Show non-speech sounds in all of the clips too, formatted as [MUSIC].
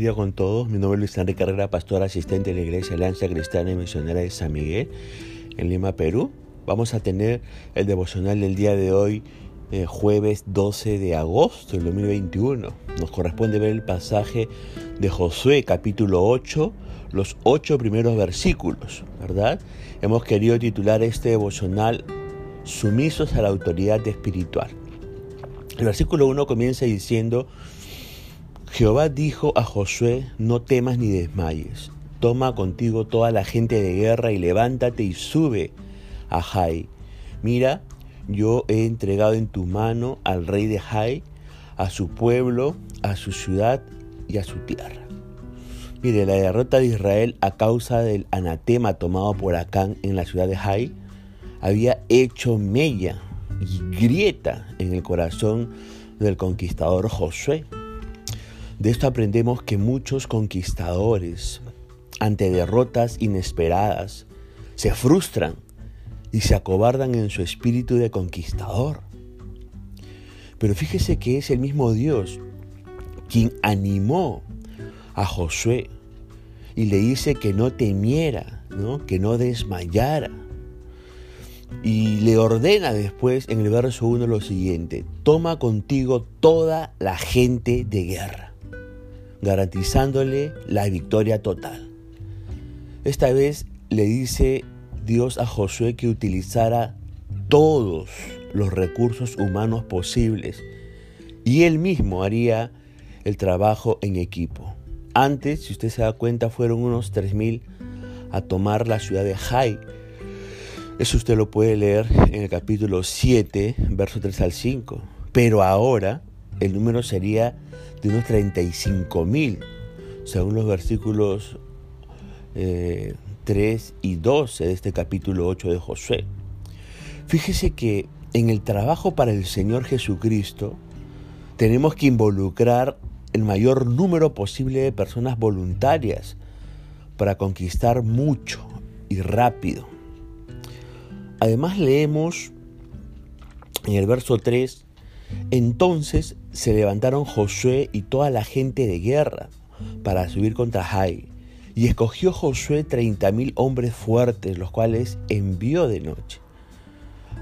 día con todos. Mi nombre es Luis Enrique Carrera, pastor asistente de la Iglesia Alianza Cristiana y Misionera de San Miguel, en Lima, Perú. Vamos a tener el devocional del día de hoy, eh, jueves 12 de agosto del 2021. Nos corresponde ver el pasaje de Josué, capítulo 8, los ocho primeros versículos, ¿verdad? Hemos querido titular este devocional Sumisos a la autoridad espiritual. El versículo 1 comienza diciendo, Jehová dijo a Josué, no temas ni desmayes, toma contigo toda la gente de guerra y levántate y sube a Jai. Mira, yo he entregado en tu mano al rey de Jai, a su pueblo, a su ciudad y a su tierra. Mire, la derrota de Israel a causa del anatema tomado por Acán en la ciudad de Jai había hecho mella y grieta en el corazón del conquistador Josué. De esto aprendemos que muchos conquistadores, ante derrotas inesperadas, se frustran y se acobardan en su espíritu de conquistador. Pero fíjese que es el mismo Dios quien animó a Josué y le dice que no temiera, ¿no? que no desmayara. Y le ordena después en el verso 1 lo siguiente, toma contigo toda la gente de guerra garantizándole la victoria total. Esta vez le dice Dios a Josué que utilizara todos los recursos humanos posibles y él mismo haría el trabajo en equipo. Antes, si usted se da cuenta, fueron unos 3.000 a tomar la ciudad de Jai. Eso usted lo puede leer en el capítulo 7, verso 3 al 5. Pero ahora el número sería de unos 35 mil, según los versículos 3 eh, y 12 de este capítulo 8 de Josué. Fíjese que en el trabajo para el Señor Jesucristo tenemos que involucrar el mayor número posible de personas voluntarias para conquistar mucho y rápido. Además leemos en el verso 3 entonces se levantaron Josué y toda la gente de guerra para subir contra Jai. Y escogió Josué treinta mil hombres fuertes, los cuales envió de noche.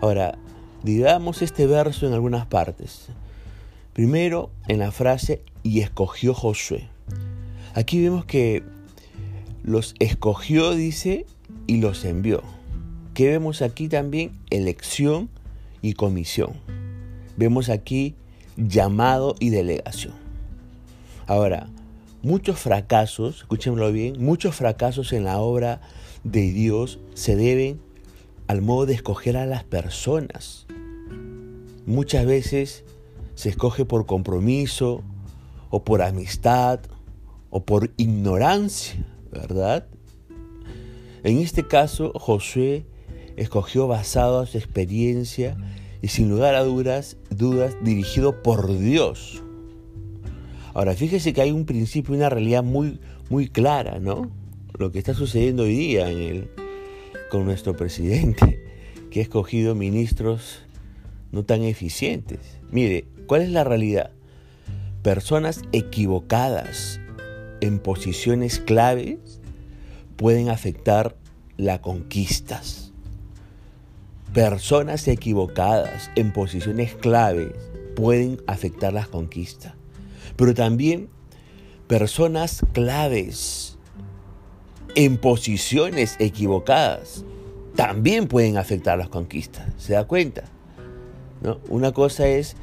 Ahora, digamos este verso en algunas partes. Primero, en la frase, y escogió Josué. Aquí vemos que los escogió, dice, y los envió. ¿Qué vemos aquí también? Elección y comisión. Vemos aquí llamado y delegación. Ahora, muchos fracasos, escúchenlo bien, muchos fracasos en la obra de Dios se deben al modo de escoger a las personas. Muchas veces se escoge por compromiso o por amistad o por ignorancia, ¿verdad? En este caso, Josué escogió basado a su experiencia y sin lugar a dudas, dudas dirigido por Dios. Ahora, fíjese que hay un principio, una realidad muy, muy clara, ¿no? Lo que está sucediendo hoy día con nuestro presidente, [LAUGHS] que ha escogido ministros no tan eficientes. Mire, ¿cuál es la realidad? Personas equivocadas en posiciones claves pueden afectar las conquistas Personas equivocadas en posiciones claves pueden afectar las conquistas, pero también personas claves en posiciones equivocadas también pueden afectar las conquistas. ¿Se da cuenta? ¿No? Una cosa es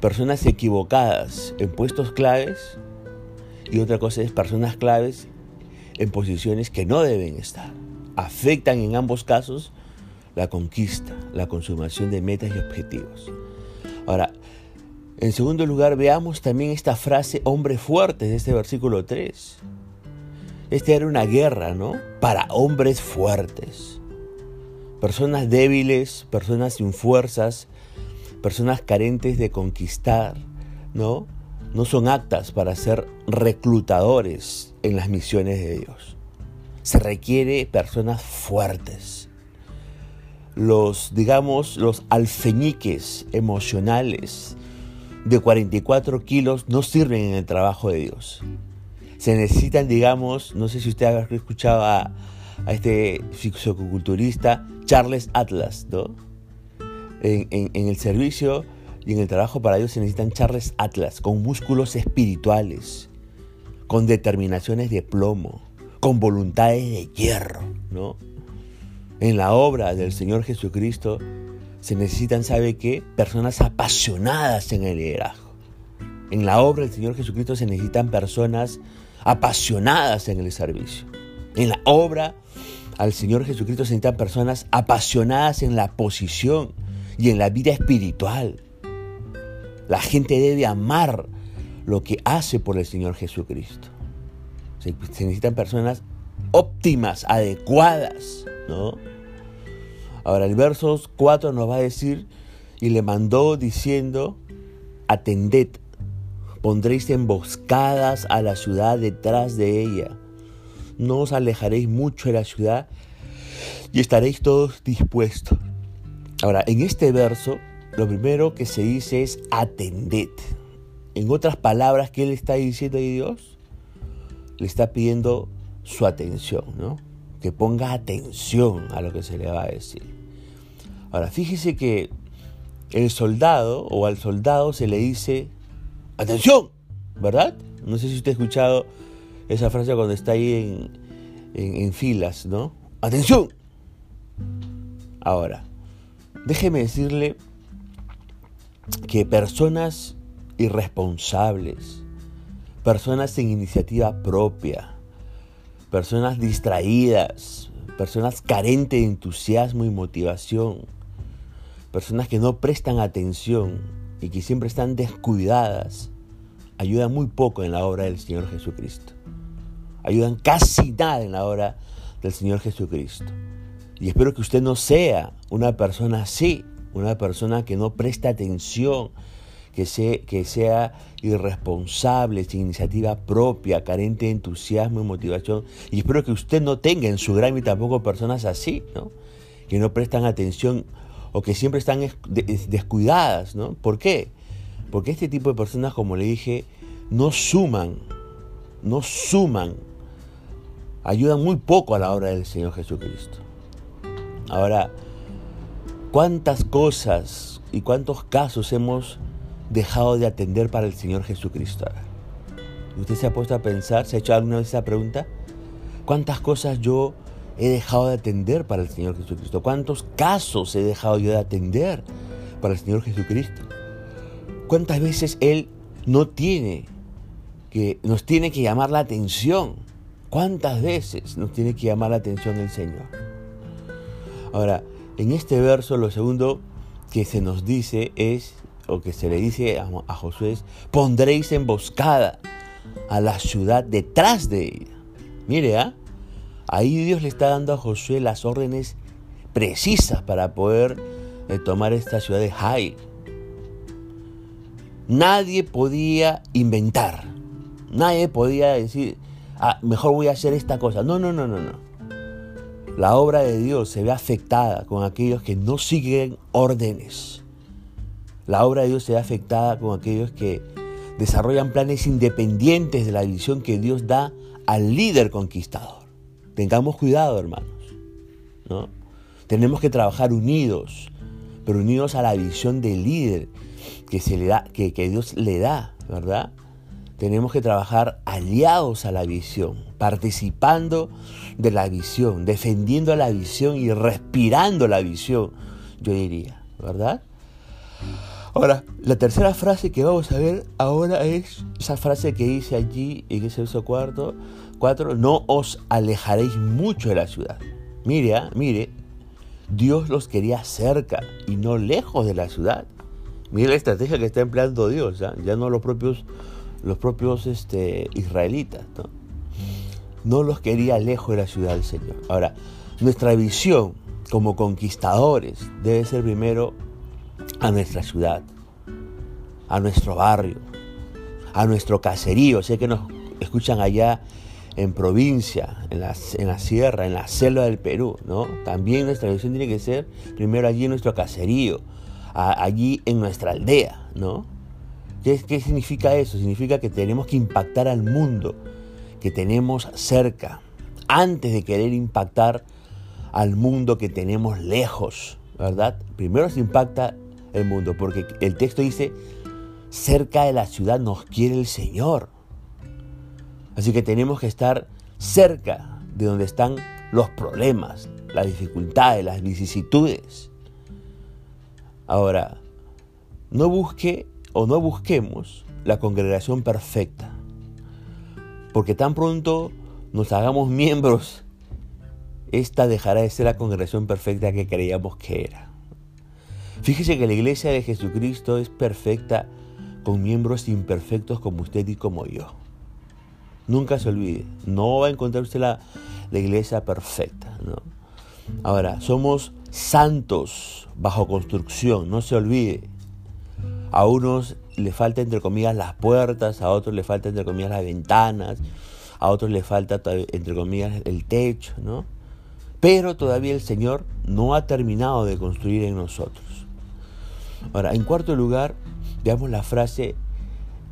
personas equivocadas en puestos claves y otra cosa es personas claves en posiciones que no deben estar. Afectan en ambos casos la conquista, la consumación de metas y objetivos. Ahora, en segundo lugar, veamos también esta frase hombre fuerte de este versículo 3. Esta era una guerra, ¿no? Para hombres fuertes. Personas débiles, personas sin fuerzas, personas carentes de conquistar, ¿no? No son aptas para ser reclutadores en las misiones de Dios. Se requiere personas fuertes, los, digamos, los alfeñiques emocionales de 44 kilos no sirven en el trabajo de Dios. Se necesitan, digamos, no sé si usted ha escuchado a, este fisicoculturista Charles Atlas, ¿no? En, en, el servicio y en el trabajo para ellos se necesitan Charles Atlas, con músculos espirituales, con determinaciones de plomo, con voluntades de hierro, ¿no? En la obra del Señor Jesucristo se necesitan, ¿sabe qué? Personas apasionadas en el liderazgo. En la obra del Señor Jesucristo se necesitan personas apasionadas en el servicio. En la obra al Señor Jesucristo se necesitan personas apasionadas en la posición y en la vida espiritual. La gente debe amar lo que hace por el Señor Jesucristo. Se, necesitan personas óptimas, adecuadas, ¿no? Ahora el verso 4 nos va a decir, y le mandó diciendo, atended, pondréis emboscadas a la ciudad detrás de ella. No os alejaréis mucho de la ciudad y estaréis todos dispuestos. Ahora, en este verso, lo primero que se dice es atended. En otras palabras, ¿qué le está diciendo a Dios? Le está pidiendo su atención, ¿no? Que ponga atención a lo que se le va a decir. Ahora, fíjese que el soldado o al soldado se le dice, atención, ¿verdad? No sé si usted ha escuchado esa frase cuando está ahí en, filas, ¿no? Atención. Ahora, déjeme decirle que personas irresponsables, personas sin iniciativa propia, personas distraídas, personas carentes de entusiasmo y motivación, personas que no prestan atención y que siempre están descuidadas, ayudan muy poco en la obra del Señor Jesucristo. Ayudan casi nada en la obra del Señor Jesucristo. Y espero que usted no sea una persona así, una persona que no presta atención, que, sea, que sea irresponsable, sin iniciativa propia, carente de entusiasmo y motivación. Y espero que usted no tenga en su gran y tampoco personas así, ¿no? que no prestan atención o que siempre están descuidadas. ¿no? ¿Por qué? Porque este tipo de personas, como le dije, no suman, no suman, ayudan muy poco a la obra del Señor Jesucristo. Ahora, ¿cuántas cosas y cuántos casos hemos dejado de atender para el Señor Jesucristo? ¿Usted se ha puesto a pensar, se ha hecho alguna vez esa pregunta? ¿Cuántas cosas yo he dejado de atender para el Señor Jesucristo? ¿Cuántos casos he dejado yo de atender para el Señor Jesucristo? ¿Cuántas veces Él no tiene que, nos tiene que llamar la atención? ¿Cuántas veces nos tiene que llamar la atención el Señor? Ahora, en este verso lo segundo que se nos dice es, o que se le dice a, Josué es, pondréis emboscada a la ciudad detrás de ella. Mire, ¿ah? Ahí Dios le está dando a Josué las órdenes precisas para poder eh, tomar esta ciudad de Jai. Nadie podía inventar. Nadie podía decir, ah, mejor voy a hacer esta cosa. No, no, no, no, no. La obra de Dios se ve afectada con aquellos que no siguen órdenes. La obra de Dios se ve afectada con aquellos que desarrollan planes independientes de la visión que Dios da al líder conquistador. Tengamos cuidado, hermanos. ¿no? Tenemos que trabajar unidos, pero unidos a la visión del líder que, se le da, que, Dios le da, ¿verdad? Tenemos que trabajar aliados a la visión, participando de la visión, defendiendo la visión y respirando la visión, yo diría, ¿verdad? Ahora, la tercera frase que vamos a ver ahora es esa frase que dice allí en ese verso cuarto, cuatro, no os alejaréis mucho de la ciudad. Mire, ¿ah? mire, Dios los quería cerca y no lejos de la ciudad. Mira la estrategia que está empleando Dios, ¿ah? ya no los propios, los propios este, israelitas. ¿no? no los quería lejos de la ciudad del Señor. Ahora, nuestra visión como conquistadores debe ser primero a nuestra ciudad, a nuestro barrio, a nuestro caserío. Sé que nos escuchan allá en provincia, en la, en la sierra, en la selva del Perú, ¿no? También nuestra visión tiene que ser primero allí en nuestro caserío, allí en nuestra aldea, ¿no? ¿Qué, ¿Qué significa eso? Significa que tenemos que impactar al mundo, que tenemos cerca, antes de querer impactar al mundo que tenemos lejos, ¿verdad? Primero se impacta el mundo, porque el texto dice, cerca de la ciudad nos quiere el Señor. Así que tenemos que estar cerca de donde están los problemas, las dificultades, las vicisitudes. Ahora, no busque o no busquemos la congregación perfecta, porque tan pronto nos hagamos miembros, esta dejará de ser la congregación perfecta que creíamos que era. Fíjese que la iglesia de Jesucristo es perfecta con miembros imperfectos como usted y como yo. Nunca se olvide, no va a encontrar usted la, iglesia perfecta. Ahora, somos santos bajo construcción, no se olvide. A unos le falta entre comillas las puertas, a otros le falta entre comillas las ventanas, a otros le falta entre comillas el techo, ¿no? Pero todavía el Señor no ha terminado de construir en nosotros. Ahora, en cuarto lugar, veamos la frase,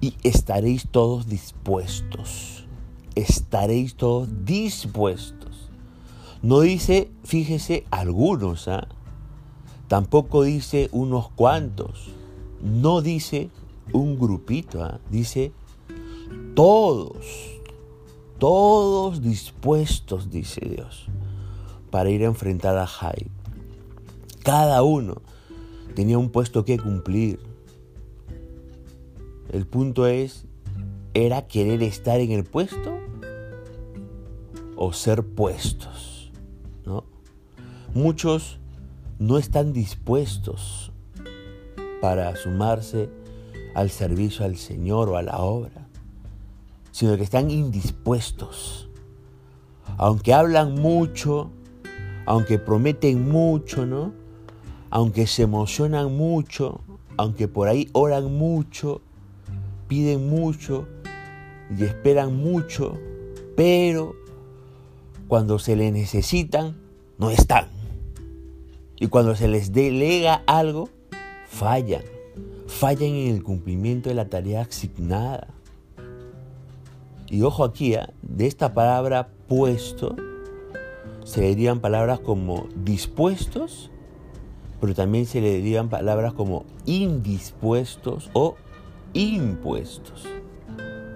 y estaréis todos dispuestos. Estaréis todos dispuestos. No dice, fíjese, algunos, ¿ah? tampoco dice unos cuantos, no dice un grupito, ¿ah? dice todos, todos dispuestos, dice Dios, para ir a enfrentar a Jai. Cada uno tenía un puesto que cumplir. El punto es, ¿era querer estar en el puesto o ser puestos? ¿no? Muchos no están dispuestos para sumarse al servicio al Señor o a la obra, sino que están indispuestos. Aunque hablan mucho, aunque prometen mucho, ¿no? aunque se emocionan mucho, aunque por ahí oran mucho, piden mucho y esperan mucho, pero cuando se les necesitan, no están. Y cuando se les delega algo, fallan. Fallan en el cumplimiento de la tarea asignada. Y ojo aquí, ¿eh? de esta palabra puesto, se dirían palabras como dispuestos pero también se le dirían palabras como indispuestos o impuestos.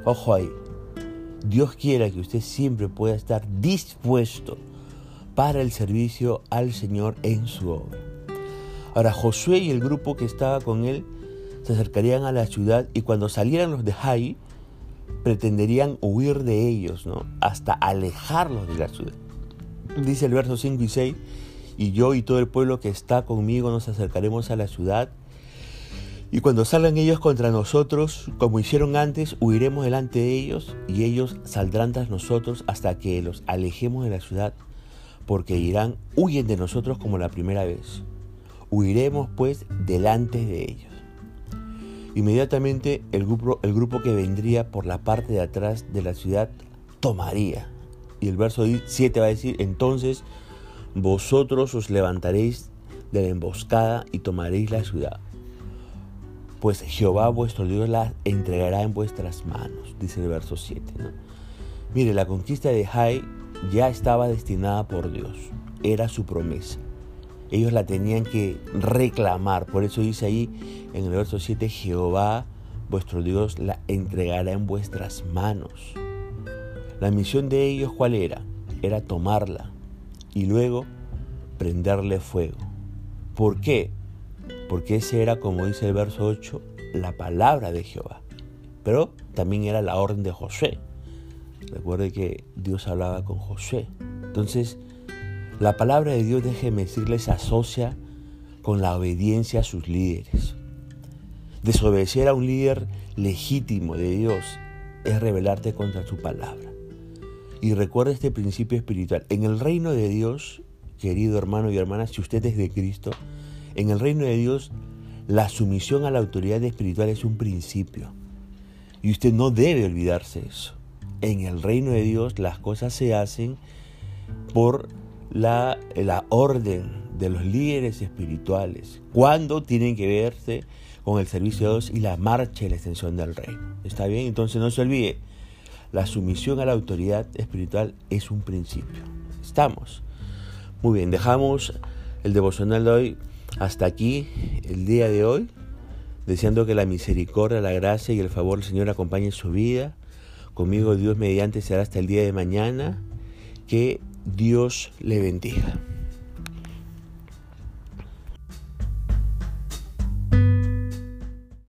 Ojo ahí. Dios quiera que usted siempre pueda estar dispuesto para el servicio al Señor en su obra. Ahora Josué y el grupo que estaba con él se acercarían a la ciudad y cuando salieran los de Jai pretenderían huir de ellos, ¿no? Hasta alejarlos de la ciudad. Dice el verso 5 y 6, y yo y todo el pueblo que está conmigo nos acercaremos a la ciudad. Y cuando salgan ellos contra nosotros, como hicieron antes, huiremos delante de ellos y ellos saldrán tras nosotros hasta que los alejemos de la ciudad, porque dirán, huyen de nosotros como la primera vez. Huiremos pues delante de ellos. Inmediatamente el grupo, el grupo que vendría por la parte de atrás de la ciudad tomaría. Y el verso 7 va a decir, entonces vosotros os levantaréis de la emboscada y tomaréis la ciudad. Pues Jehová vuestro Dios la entregará en vuestras manos, dice el verso 7. Mire, la conquista de Jai ya estaba destinada por Dios, era su promesa. Ellos la tenían que reclamar, por eso dice ahí en el verso 7, Jehová vuestro Dios la entregará en vuestras manos. La misión de ellos, ¿cuál era? Era tomarla, y luego prenderle fuego. ¿Por qué? Porque ese era, como dice el verso 8, la palabra de Jehová. Pero también era la orden de José. Recuerde que Dios hablaba con José. Entonces, la palabra de Dios, déjeme decirle, se asocia con la obediencia a sus líderes. Desobedecer a un líder legítimo de Dios es rebelarte contra su palabra. Y recuerda este principio espiritual. En el reino de Dios, querido hermano y hermana, si usted es de Cristo, en el reino de Dios la sumisión a la autoridad espiritual es un principio. Y usted no debe olvidarse eso. En el reino de Dios las cosas se hacen por la, la orden de los líderes espirituales. Cuando tienen que verse con el servicio de Dios y la marcha y la extensión del reino. ¿Está bien? Entonces no se olvide la sumisión a la autoridad espiritual es un principio. Estamos. Muy bien, dejamos el devocional de hoy hasta aquí, el día de hoy, deseando que la misericordia, la gracia y el favor del Señor acompañen su vida. Conmigo Dios mediante será hasta el día de mañana. Que Dios le bendiga.